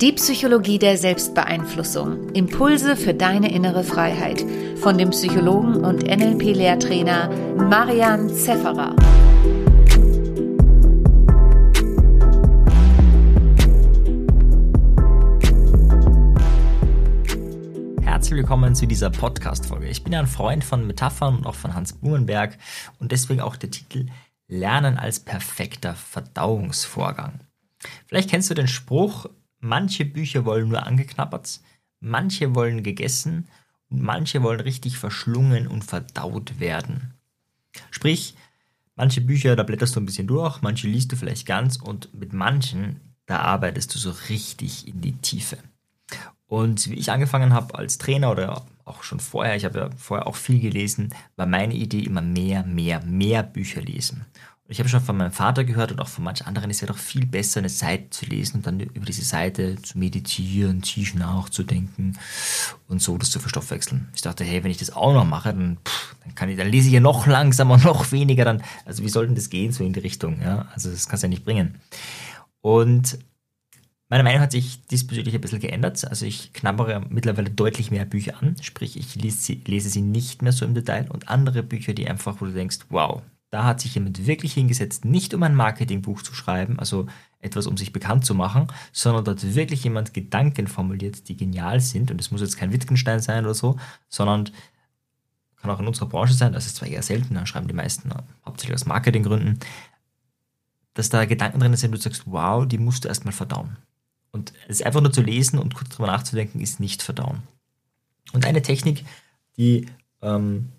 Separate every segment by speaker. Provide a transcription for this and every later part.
Speaker 1: Die Psychologie der Selbstbeeinflussung. Impulse für deine innere Freiheit. Von dem Psychologen und NLP-Lehrtrainer Marian Zefferer.
Speaker 2: Herzlich willkommen zu dieser Podcast-Folge. Ich bin ja ein Freund von Metaphern und auch von Hans Blumenberg und deswegen auch der Titel Lernen als perfekter Verdauungsvorgang. Vielleicht kennst du den Spruch, manche Bücher wollen nur angeknabbert, manche wollen gegessen und manche wollen richtig verschlungen und verdaut werden. Sprich, manche Bücher, da blätterst du ein bisschen durch, manche liest du vielleicht ganz und mit manchen, da arbeitest du so richtig in die Tiefe. Und wie ich angefangen habe als Trainer oder auch schon vorher, ich habe ja vorher auch viel gelesen, war meine Idee immer mehr, mehr, mehr Bücher lesen. Ich habe schon von meinem Vater gehört und auch von manchen anderen, es wäre doch viel besser, eine Seite zu lesen und dann über diese Seite zu meditieren, tief nachzudenken und so das zu verstoffwechseln. Ich dachte, hey, wenn ich das auch noch mache, dann, pff, dann, kann ich, dann lese ich ja noch langsamer, noch weniger. Dann, also wie soll denn das gehen, so in die Richtung? Ja? Also das kann es ja nicht bringen. Und meine Meinung hat sich diesbezüglich ein bisschen geändert. Also ich knabbere mittlerweile deutlich mehr Bücher an. Sprich, ich lese sie, lese sie nicht mehr so im Detail und andere Bücher, die einfach, wo du denkst, wow, da hat sich jemand wirklich hingesetzt, nicht um ein Marketingbuch zu schreiben, also etwas, um sich bekannt zu machen, sondern dort wirklich jemand Gedanken formuliert, die genial sind. Und es muss jetzt kein Wittgenstein sein oder so, sondern kann auch in unserer Branche sein, das ist zwar eher selten, da schreiben die meisten hauptsächlich aus Marketinggründen, dass da Gedanken drin sind, wo du sagst, wow, die musst du erstmal verdauen. Und es einfach nur zu lesen und kurz drüber nachzudenken, ist nicht verdauen. Und eine Technik, die ähm,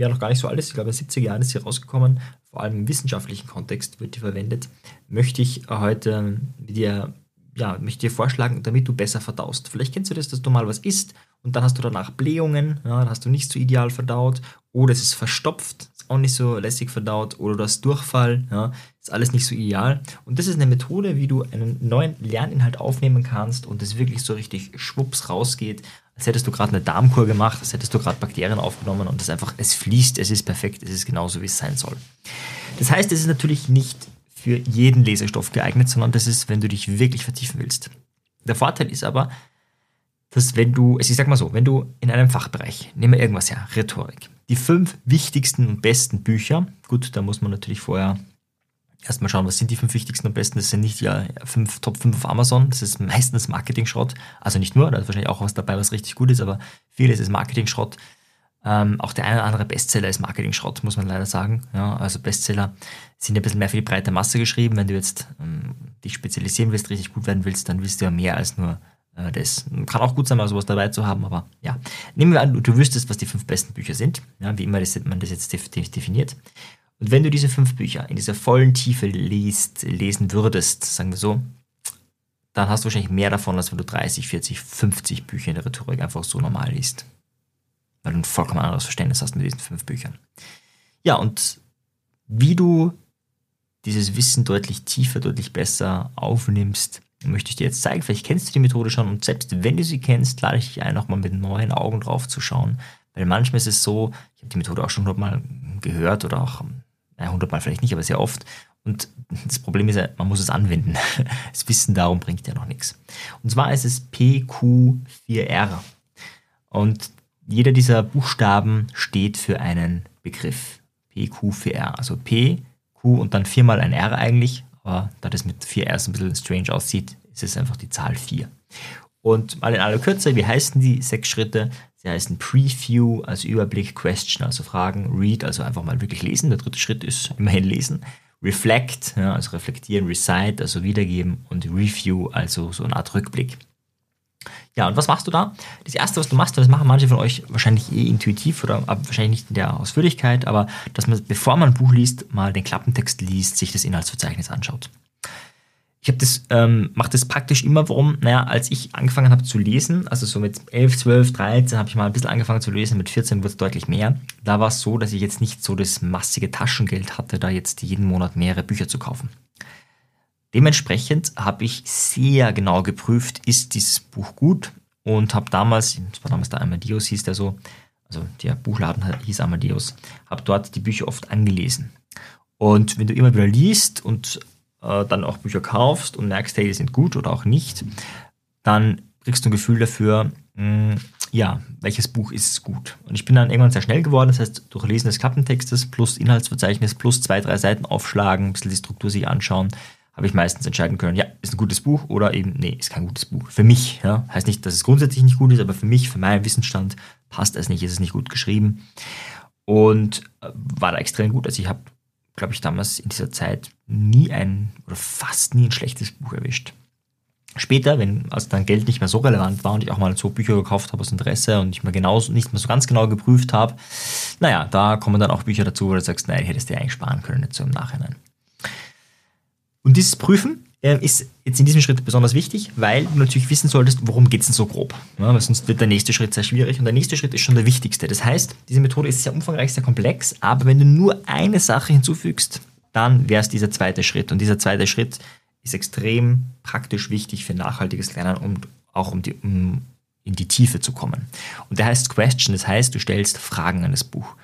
Speaker 2: ja noch gar nicht so alt ist, ich glaube in den 70er Jahren ist sie rausgekommen, vor allem im wissenschaftlichen Kontext wird die verwendet, möchte ich heute dir, ja, möchte dir vorschlagen, damit du besser verdaust. Vielleicht kennst du das, dass du mal was isst und dann hast du danach Blähungen, ja, dann hast du nicht so ideal verdaut. Oder es ist verstopft, ist auch nicht so lässig verdaut. Oder du hast Durchfall, ja, ist alles nicht so ideal. Und das ist eine Methode, wie du einen neuen Lerninhalt aufnehmen kannst und es wirklich so richtig schwupps rausgeht als hättest du gerade eine Darmkur gemacht, als hättest du gerade Bakterien aufgenommen und es einfach, es fließt, es ist perfekt, es ist genauso, wie es sein soll. Das heißt, es ist natürlich nicht für jeden Lesestoff geeignet, sondern das ist, wenn du dich wirklich vertiefen willst. Der Vorteil ist aber, dass wenn du, also ich sag mal so, wenn du in einem Fachbereich, nehmen wir irgendwas her, Rhetorik, die fünf wichtigsten und besten Bücher, gut, da muss man natürlich vorher erstmal schauen, was sind die fünf wichtigsten und besten. Das sind nicht die fünf, Top 5 auf Amazon, das ist meistens Marketing-Schrott. Also nicht nur, da ist wahrscheinlich auch was dabei, was richtig gut ist, aber vieles ist Marketing-Schrott. Ähm, auch der eine oder andere Bestseller ist Marketing-Schrott, muss man leider sagen. Ja, also Bestseller sind ein bisschen mehr für die breite Masse geschrieben. Wenn du jetzt ähm, dich spezialisieren willst, richtig gut werden willst, dann willst du ja mehr als nur äh, das. Kann auch gut sein, mal sowas dabei zu haben, aber ja. Nehmen wir an, du wüsstest, was die fünf besten Bücher sind, ja, wie immer das, man das jetzt definiert. Und wenn du diese fünf Bücher in dieser vollen Tiefe liest, lesen würdest, sagen wir so, dann hast du wahrscheinlich mehr davon, als wenn du 30, 40, 50 Bücher in der Rhetorik einfach so normal liest. Weil du ein vollkommen anderes Verständnis hast mit diesen fünf Büchern. Ja, und wie du dieses Wissen deutlich tiefer, deutlich besser aufnimmst, möchte ich dir jetzt zeigen. Vielleicht kennst du die Methode schon und selbst wenn du sie kennst, lade ich dich ein, nochmal mit neuen Augen drauf zu schauen. Weil manchmal ist es so, ich habe die Methode auch schon hundertmal gehört oder auch naja, 100 Mal vielleicht nicht, aber sehr oft. Und das Problem ist ja, man muss es anwenden. Das Wissen darum bringt ja noch nichts. Und zwar ist es PQ4R. Und jeder dieser Buchstaben steht für einen Begriff. PQ4R. Also P, Q und dann viermal ein R eigentlich. Aber da das mit 4 R so ein bisschen strange aussieht, ist es einfach die Zahl 4. Und mal in aller Kürze, wie heißen die sechs Schritte? Sie heißen Preview, also Überblick, Question, also Fragen, Read, also einfach mal wirklich lesen. Der dritte Schritt ist immerhin lesen. Reflect, ja, also reflektieren, Recite, also wiedergeben und Review, also so eine Art Rückblick. Ja, und was machst du da? Das erste, was du machst, das machen manche von euch wahrscheinlich eh intuitiv oder wahrscheinlich nicht in der Ausführlichkeit, aber dass man, bevor man ein Buch liest, mal den Klappentext liest, sich das Inhaltsverzeichnis anschaut. Ich habe das, ähm, mache das praktisch immer, warum, naja, als ich angefangen habe zu lesen, also so mit 11, 12, 13 habe ich mal ein bisschen angefangen zu lesen, mit 14 wurde es deutlich mehr. Da war es so, dass ich jetzt nicht so das massige Taschengeld hatte, da jetzt jeden Monat mehrere Bücher zu kaufen. Dementsprechend habe ich sehr genau geprüft, ist dieses Buch gut und habe damals, das war damals der Amadeus hieß der so, also der Buchladen hieß Amadeus, habe dort die Bücher oft angelesen. Und wenn du immer wieder liest und äh, dann auch Bücher kaufst und merkst, hey, die sind gut oder auch nicht, dann kriegst du ein Gefühl dafür, mh, mm, ja, welches Buch ist gut. Und ich bin dann irgendwann sehr schnell geworden, das heißt, durch Lesen des Klappentextes plus Inhaltsverzeichnis plus zwei, drei Seiten aufschlagen, ein bisschen die Struktur sich anschauen, habe ich meistens entscheiden können, ja, ist ein gutes Buch oder eben, nee, ist kein gutes Buch. Für mich, ja, heißt nicht, dass es grundsätzlich nicht gut ist, aber für mich, für meinen Wissensstand passt es nicht, ist es nicht gut geschrieben. Und äh, war da extrem gut. Also ich habe, glaube ich, damals in dieser Zeit nie ein oder fast nie ein schlechtes Buch erwischt. Später, wenn also dann Geld nicht mehr so relevant war und ich auch mal so Bücher gekauft habe aus Interesse und ich mal genauso, nicht mehr so ganz genau geprüft habe, naja, da kommen dann auch Bücher dazu, wo du sagst, nein, hättest du dir eigentlich sparen können, nicht so im Nachhinein. Und dieses Prüfen ist jetzt in diesem Schritt besonders wichtig, weil du natürlich wissen solltest, worum geht es denn so grob. Ja, weil sonst wird der nächste Schritt sehr schwierig und der nächste Schritt ist schon der wichtigste. Das heißt, diese Methode ist sehr umfangreich, sehr komplex, aber wenn du nur eine Sache hinzufügst, dann wäre es dieser zweite Schritt. Und dieser zweite Schritt ist extrem praktisch wichtig für nachhaltiges Lernen und auch um, die, um in die Tiefe zu kommen. Und der heißt Question, das heißt, du stellst Fragen an das Buch.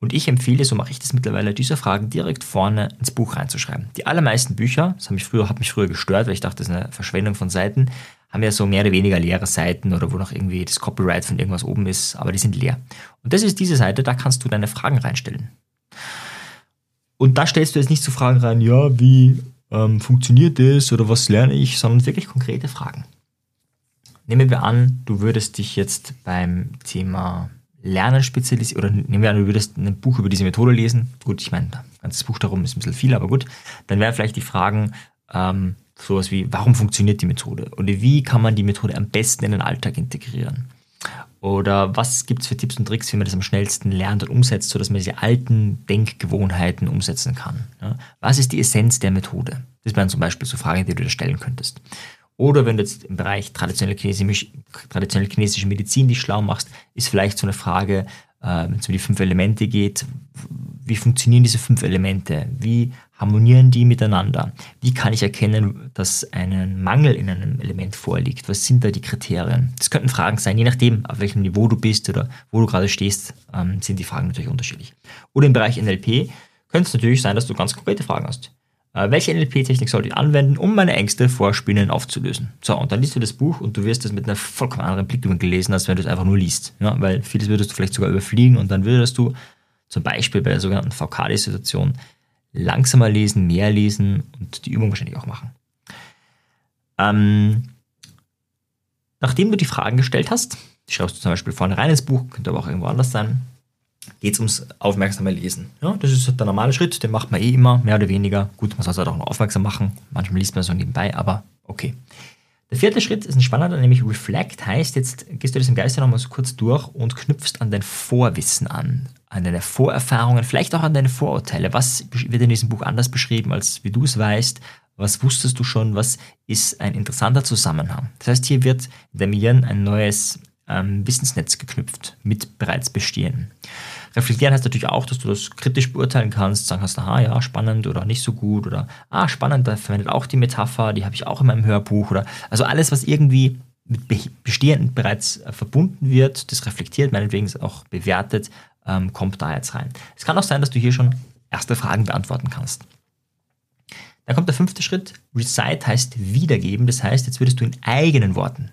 Speaker 2: Und ich empfehle, so mache ich das mittlerweile, diese Fragen direkt vorne ins Buch reinzuschreiben. Die allermeisten Bücher, das hat mich früher, hat mich früher gestört, weil ich dachte, das ist eine Verschwendung von Seiten, haben ja so mehr oder weniger leere Seiten oder wo noch irgendwie das Copyright von irgendwas oben ist, aber die sind leer. Und das ist diese Seite, da kannst du deine Fragen reinstellen. Und da stellst du jetzt nicht so Fragen rein, ja, wie ähm, funktioniert das oder was lerne ich, sondern wirklich konkrete Fragen. Nehmen wir an, du würdest dich jetzt beim Thema Lernen spezialisieren, oder nehmen wir an, du würdest ein Buch über diese Methode lesen. Gut, ich meine, ein ganzes Buch darum ist ein bisschen viel, aber gut. Dann wären vielleicht die Fragen ähm, sowas wie, warum funktioniert die Methode? Oder wie kann man die Methode am besten in den Alltag integrieren? Oder was gibt es für Tipps und Tricks, wie man das am schnellsten lernt und umsetzt, sodass man diese alten Denkgewohnheiten umsetzen kann? Ja? Was ist die Essenz der Methode? Das wären zum Beispiel so Fragen, die du dir stellen könntest. Oder wenn du jetzt im Bereich traditionelle chinesische, traditionelle chinesische Medizin dich schlau machst, ist vielleicht so eine Frage, äh, wenn es um die fünf Elemente geht, wie funktionieren diese fünf Elemente? Wie harmonieren die miteinander? Wie kann ich erkennen, dass ein Mangel in einem Element vorliegt? Was sind da die Kriterien? Das könnten Fragen sein, je nachdem, auf welchem Niveau du bist oder wo du gerade stehst, ähm, sind die Fragen natürlich unterschiedlich. Oder im Bereich NLP könnte es natürlich sein, dass du ganz konkrete Fragen hast. Äh, welche NLP-Technik sollte ich anwenden, um meine Ängste vor Spinnen aufzulösen? So, und dann liest du das Buch und du wirst es mit einer vollkommen anderen Blickwinkel lesen, als wenn du es einfach nur liest. Ja, weil vieles würdest du vielleicht sogar überfliegen und dann würdest du zum Beispiel bei der sogenannten VKD-Situation langsamer lesen, mehr lesen und die Übung wahrscheinlich auch machen. Ähm, nachdem du die Fragen gestellt hast, schreibst du zum Beispiel vorne rein ins Buch, könnte aber auch irgendwo anders sein, geht es ums aufmerksame Lesen. Ja, das ist der normale Schritt, den macht man eh immer, mehr oder weniger. Gut, man soll es halt auch noch aufmerksam machen. Manchmal liest man so nebenbei, aber okay. Der vierte Schritt ist ein spannender, nämlich Reflect heißt, jetzt gehst du das im Geiste nochmal so kurz durch und knüpfst an dein Vorwissen an, an deine Vorerfahrungen, vielleicht auch an deine Vorurteile. Was wird in diesem Buch anders beschrieben, als wie du es weißt? Was wusstest du schon? Was ist ein interessanter Zusammenhang? Das heißt, hier wird in der Miren ein neues ähm, Wissensnetz geknüpft mit bereits bestehen. Reflektieren heißt natürlich auch, dass du das kritisch beurteilen kannst, sagen kannst, aha, ja, spannend oder nicht so gut oder, ah, spannend, da verwendet auch die Metapher, die habe ich auch in meinem Hörbuch oder, also alles, was irgendwie mit Bestehenden bereits äh, verbunden wird, das reflektiert, meinetwegen auch bewertet, ähm, kommt da jetzt rein. Es kann auch sein, dass du hier schon erste Fragen beantworten kannst. Dann kommt der fünfte Schritt. Recite heißt wiedergeben. Das heißt, jetzt würdest du in eigenen Worten,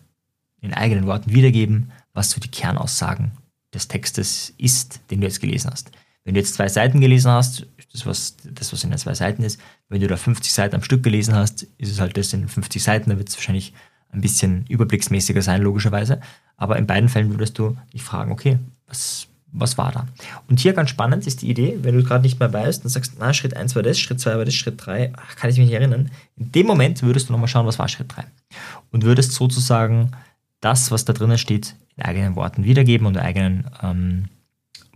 Speaker 2: in eigenen Worten wiedergeben, was so die Kernaussagen des Textes ist, den du jetzt gelesen hast. Wenn du jetzt zwei Seiten gelesen hast, das was, das, was in den zwei Seiten ist. Wenn du da 50 Seiten am Stück gelesen hast, ist es halt das in 50 Seiten, da wird es wahrscheinlich ein bisschen überblicksmäßiger sein, logischerweise. Aber in beiden Fällen würdest du dich fragen, okay, was, was war da? Und hier ganz spannend ist die Idee, wenn du gerade nicht mehr weißt und sagst, na, Schritt 1 war das, Schritt 2 war das, Schritt 3, ach, kann ich mich nicht erinnern. In dem Moment würdest du nochmal schauen, was war Schritt 3. Und würdest sozusagen das, was da drinnen steht, in eigenen Worten wiedergeben und in eigenen ähm,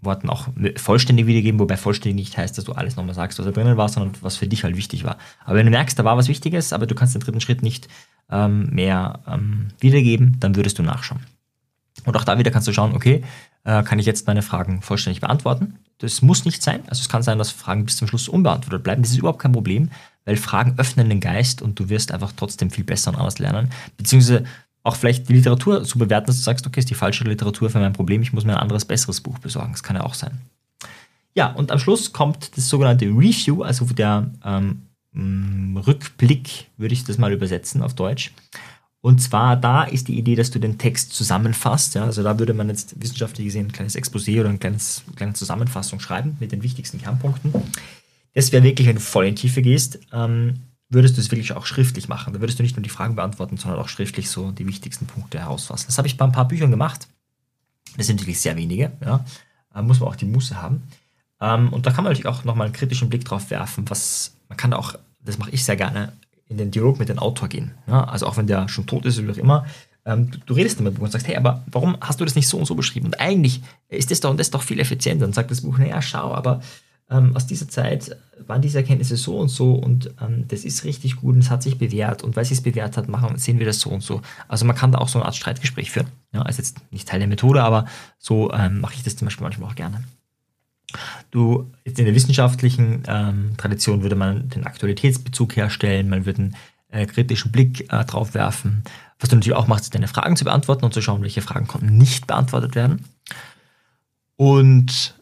Speaker 2: Worten auch vollständig wiedergeben, wobei vollständig nicht heißt, dass du alles nochmal sagst, was da drinnen war, sondern was für dich halt wichtig war. Aber wenn du merkst, da war was Wichtiges, aber du kannst den dritten Schritt nicht ähm, mehr ähm, wiedergeben, dann würdest du nachschauen. Und auch da wieder kannst du schauen, okay, äh, kann ich jetzt meine Fragen vollständig beantworten? Das muss nicht sein. Also es kann sein, dass Fragen bis zum Schluss unbeantwortet bleiben. Das ist überhaupt kein Problem, weil Fragen öffnen den Geist und du wirst einfach trotzdem viel besser und anders lernen. Beziehungsweise auch vielleicht die Literatur so bewerten, dass du sagst, okay, ist die falsche Literatur für mein Problem, ich muss mir ein anderes, besseres Buch besorgen. Das kann ja auch sein. Ja, und am Schluss kommt das sogenannte Review, also der ähm, Rückblick, würde ich das mal übersetzen auf Deutsch. Und zwar da ist die Idee, dass du den Text zusammenfasst. Ja? Also da würde man jetzt wissenschaftlich gesehen ein kleines Exposé oder eine kleine Zusammenfassung schreiben mit den wichtigsten Kernpunkten. Das wäre wirklich, wenn du voll in die Tiefe gehst, ähm, würdest du es wirklich auch schriftlich machen. Da würdest du nicht nur die Fragen beantworten, sondern auch schriftlich so die wichtigsten Punkte herausfassen. Das habe ich bei ein paar Büchern gemacht. Das sind natürlich sehr wenige. Ja? Da muss man auch die Muße haben. Ähm, und da kann man natürlich auch nochmal einen kritischen Blick drauf werfen, was man kann auch, das mache ich sehr gerne, in den Dialog mit dem Autor gehen. Ja, also auch wenn der schon tot ist oder auch immer, ähm, du, du, redest Buch und sagst, hey, aber warum hast du das nicht so und so beschrieben? Und eigentlich ist das doch und das doch viel effizienter. Und sagt das Buch, naja, schau, aber ähm, aus dieser Zeit waren diese Erkenntnisse so und so und ähm, das ist richtig gut und es hat sich bewährt und weil es sich bewährt hat, machen, sehen wir das so und so. Also man kann da auch so eine Art Streitgespräch führen. Ja, ist jetzt nicht Teil der Methode, aber so ähm, mache ich das zum Beispiel manchmal auch gerne. Du, jetzt in der wissenschaftlichen ähm, Tradition würde man den Aktualitätsbezug herstellen, man würde einen äh, kritischen Blick äh, drauf werfen. Was du natürlich auch machst, ist deine Fragen zu beantworten und zu schauen, welche Fragen konnten nicht beantwortet werden. Und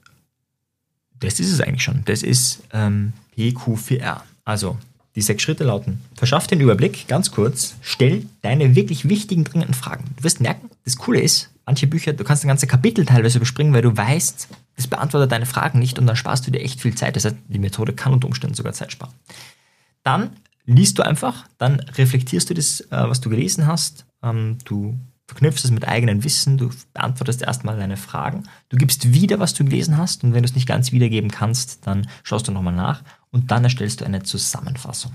Speaker 2: das ist es eigentlich schon. Das ist ähm, PQ4R. Also die sechs Schritte lauten, verschaff den Überblick, ganz kurz, stell deine wirklich wichtigen, dringenden Fragen. Du wirst merken, das Coole ist, manche Bücher, du kannst ein ganze Kapitel teilweise überspringen, weil du weißt, das beantwortet deine Fragen nicht und dann sparst du dir echt viel Zeit. Das heißt, die Methode kann unter Umständen sogar Zeit sparen. Dann liest du einfach, dann reflektierst du das, äh, was du gelesen hast, ähm, du verknüpfst es mit eigenem Wissen, du beantwortest erstmal deine Fragen, du gibst wieder, was du gelesen hast und wenn du es nicht ganz wiedergeben kannst, dann schaust du nochmal nach und dann erstellst du eine Zusammenfassung.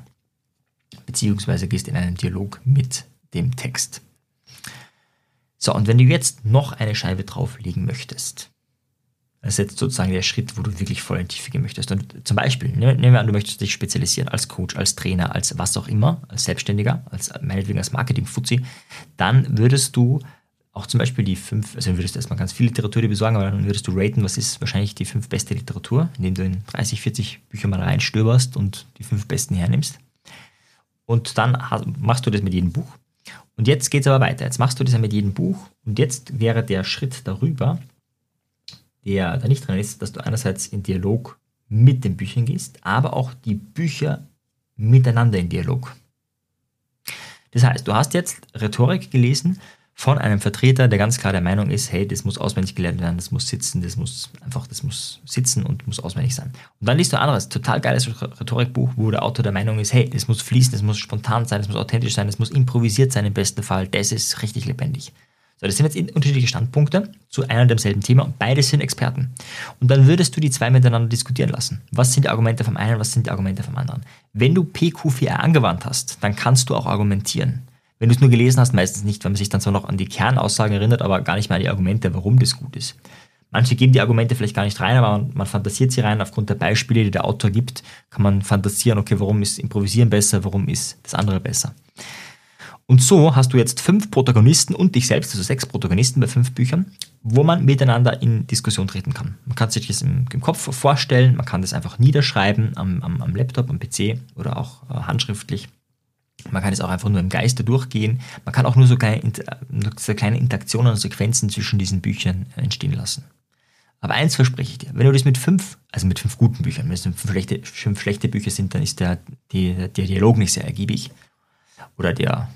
Speaker 2: Beziehungsweise gehst in einen Dialog mit dem Text. So, und wenn du jetzt noch eine Scheibe drauflegen möchtest, das ist jetzt sozusagen der Schritt, wo du wirklich voll in die Tiefe gehen möchtest. Und zum Beispiel, nehmen wir an, du möchtest dich spezialisieren als Coach, als Trainer, als was auch immer, als Selbstständiger, als meinetwegen als Marketing-Fuzzi, dann würdest du auch zum Beispiel die fünf, also würdest du erstmal ganz viel Literatur dir besorgen, aber dann würdest du raten, was ist wahrscheinlich die fünf beste Literatur, indem du in 30, 40 Bücher mal reinstöberst und die fünf besten hernimmst. Und dann machst du das mit jedem Buch. Und jetzt geht es aber weiter. Jetzt machst du das ja mit jedem Buch. Und jetzt wäre der Schritt darüber, der da nicht drin ist, dass du einerseits in Dialog mit den Büchern gehst, aber auch die Bücher miteinander in Dialog. Das heißt, du hast jetzt Rhetorik gelesen von einem Vertreter, der ganz klar der Meinung ist, hey, das muss auswendig gelernt werden, das muss sitzen, das muss einfach, das muss sitzen und muss auswendig sein. Und dann liest du ein anderes, total geiles Rhetorikbuch, wo der Autor der Meinung ist, hey, das muss fließen, das muss spontan sein, das muss authentisch sein, das muss improvisiert sein im besten Fall, das ist richtig lebendig. So, das sind jetzt unterschiedliche Standpunkte zu einem und demselben Thema und beide sind Experten. Und dann würdest du die zwei miteinander diskutieren lassen. Was sind die Argumente vom einen, was sind die Argumente vom anderen? Wenn du PQ4R angewandt hast, dann kannst du auch argumentieren. Wenn du es nur gelesen hast, meistens nicht, weil man sich dann zwar noch an die Kernaussagen erinnert, aber gar nicht mehr an die Argumente, warum das gut ist. Manche geben die Argumente vielleicht gar nicht rein, aber man, man, fantasiert sie rein. Aufgrund der Beispiele, die der Autor gibt, kann man fantasieren, okay, warum ist Improvisieren besser, warum ist das andere besser. Und so hast du jetzt fünf Protagonisten und dich selbst, also sechs Protagonisten bei fünf Büchern, wo man miteinander in Diskussion treten kann. Man kann sich das im, im Kopf vorstellen, man kann das einfach niederschreiben am, am, am Laptop, am PC oder auch äh, handschriftlich. Man kann es auch einfach nur im Geiste durchgehen. Man kann auch nur so kleine, so kleine Interaktionen und Sequenzen zwischen diesen Büchern entstehen lassen. Aber eins verspreche ich dir, wenn du das mit fünf, also mit fünf guten Büchern, wenn es fünf schlechte, fünf schlechte Bücher sind, dann ist der, die, der Dialog nicht sehr ergiebig. Oder der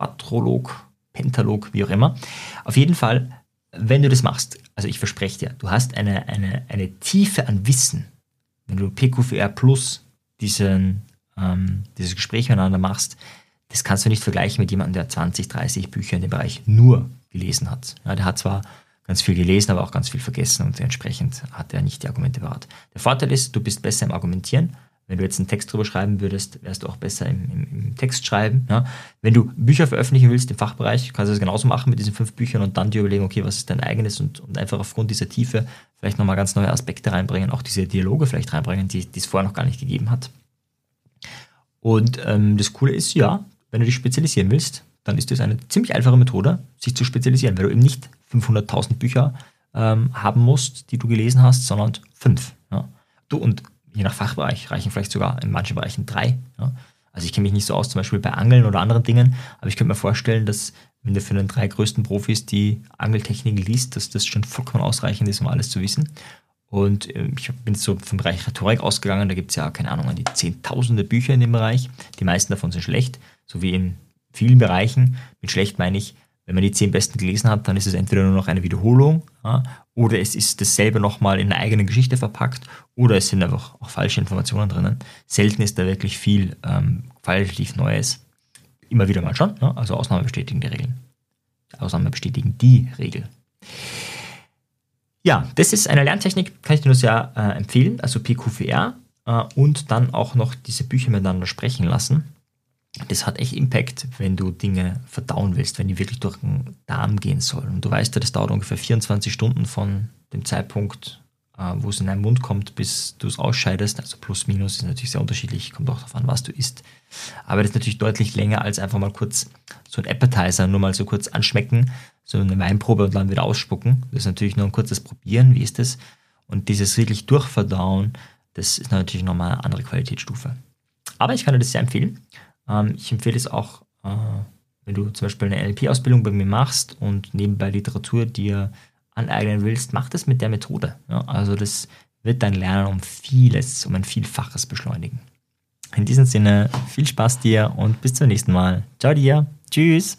Speaker 2: Quadrolog, Pentalog, wie auch immer. Auf jeden Fall, wenn du das machst, also ich verspreche dir, du hast eine, eine, eine Tiefe an Wissen, wenn du PQVR Plus diesen, ähm, dieses Gespräch miteinander machst, das kannst du nicht vergleichen mit jemandem, der 20, 30 Bücher in dem Bereich nur gelesen hat. Ja, der hat zwar ganz viel gelesen, aber auch ganz viel vergessen und entsprechend hat er nicht die Argumente parat. Der Vorteil ist, du bist besser im Argumentieren wenn du jetzt einen Text drüber schreiben würdest, wärst du auch besser im, im, im Text schreiben. Ja? Wenn du Bücher veröffentlichen willst im Fachbereich, kannst du das genauso machen mit diesen fünf Büchern und dann dir überlegen, okay, was ist dein eigenes und, und einfach aufgrund dieser Tiefe vielleicht nochmal ganz neue Aspekte reinbringen, auch diese Dialoge vielleicht reinbringen, die, es vorher noch gar nicht gegeben hat. Und ähm, das Coole ist, ja, wenn du dich spezialisieren willst, dann ist das eine ziemlich einfache Methode, sich zu spezialisieren, weil du eben nicht 500.000 Bücher ähm, haben musst, die du gelesen hast, sondern fünf. Ja? Du, und je nach Fachbereich reichen vielleicht sogar in manchen Bereichen drei. Ja. Also ich kenne mich nicht so aus, zum Beispiel bei Angeln oder anderen Dingen, aber ich könnte mir vorstellen, dass wenn du für den drei größten Profis die Angeltechnik liest, dass das schon vollkommen ausreichend ist, um alles zu wissen. Und ähm, ich bin so vom Bereich Rhetorik ausgegangen, da gibt es ja, keine Ahnung, an die zehntausende Bücher in dem Bereich. Die meisten davon sind schlecht, so wie in vielen Bereichen. Mit schlecht meine ich, wenn man die zehn besten gelesen hat, dann ist es entweder nur noch eine Wiederholung ja, oder es ist dasselbe nochmal in einer eigenen Geschichte verpackt oder es sind einfach auch falsche Informationen drinnen. Selten ist da wirklich viel ähm, qualitativ Neues. Immer wieder mal schon, ne? also Ausnahmen bestätigen die Regeln. Ausnahmen bestätigen die Regel. Ja, das ist eine Lerntechnik, kann ich dir nur sehr äh, empfehlen, also PQVR äh, und dann auch noch diese Bücher miteinander sprechen lassen das hat echt Impact, wenn du Dinge verdauen willst, wenn die wirklich durch den Darm gehen sollen. Und du weißt ja, das dauert ungefähr 24 Stunden von dem Zeitpunkt, äh, wo es in deinen Mund kommt, bis du es ausscheidest. Also plus, minus ist natürlich sehr unterschiedlich, kommt auch darauf an, was du isst. Aber das ist natürlich deutlich länger als einfach mal kurz so ein Appetizer, nur mal so kurz anschmecken, so eine Weinprobe und dann wieder ausspucken. Das ist natürlich nur ein kurzes Probieren, wie ist das? Und dieses wirklich Durchverdauen, das ist natürlich nochmal eine andere Qualitätsstufe. Aber ich kann dir das sehr empfehlen. Ähm, ich empfehle es auch, äh, wenn du zum Beispiel eine NLP-Ausbildung bei mir machst und nebenbei Literatur dir aneignen willst, mach das mit der Methode. Ja? Also das wird dein Lernen um vieles, um ein Vielfaches beschleunigen. In diesem Sinne, viel Spaß dir und bis zum nächsten Mal. Ciao dir. Tschüss.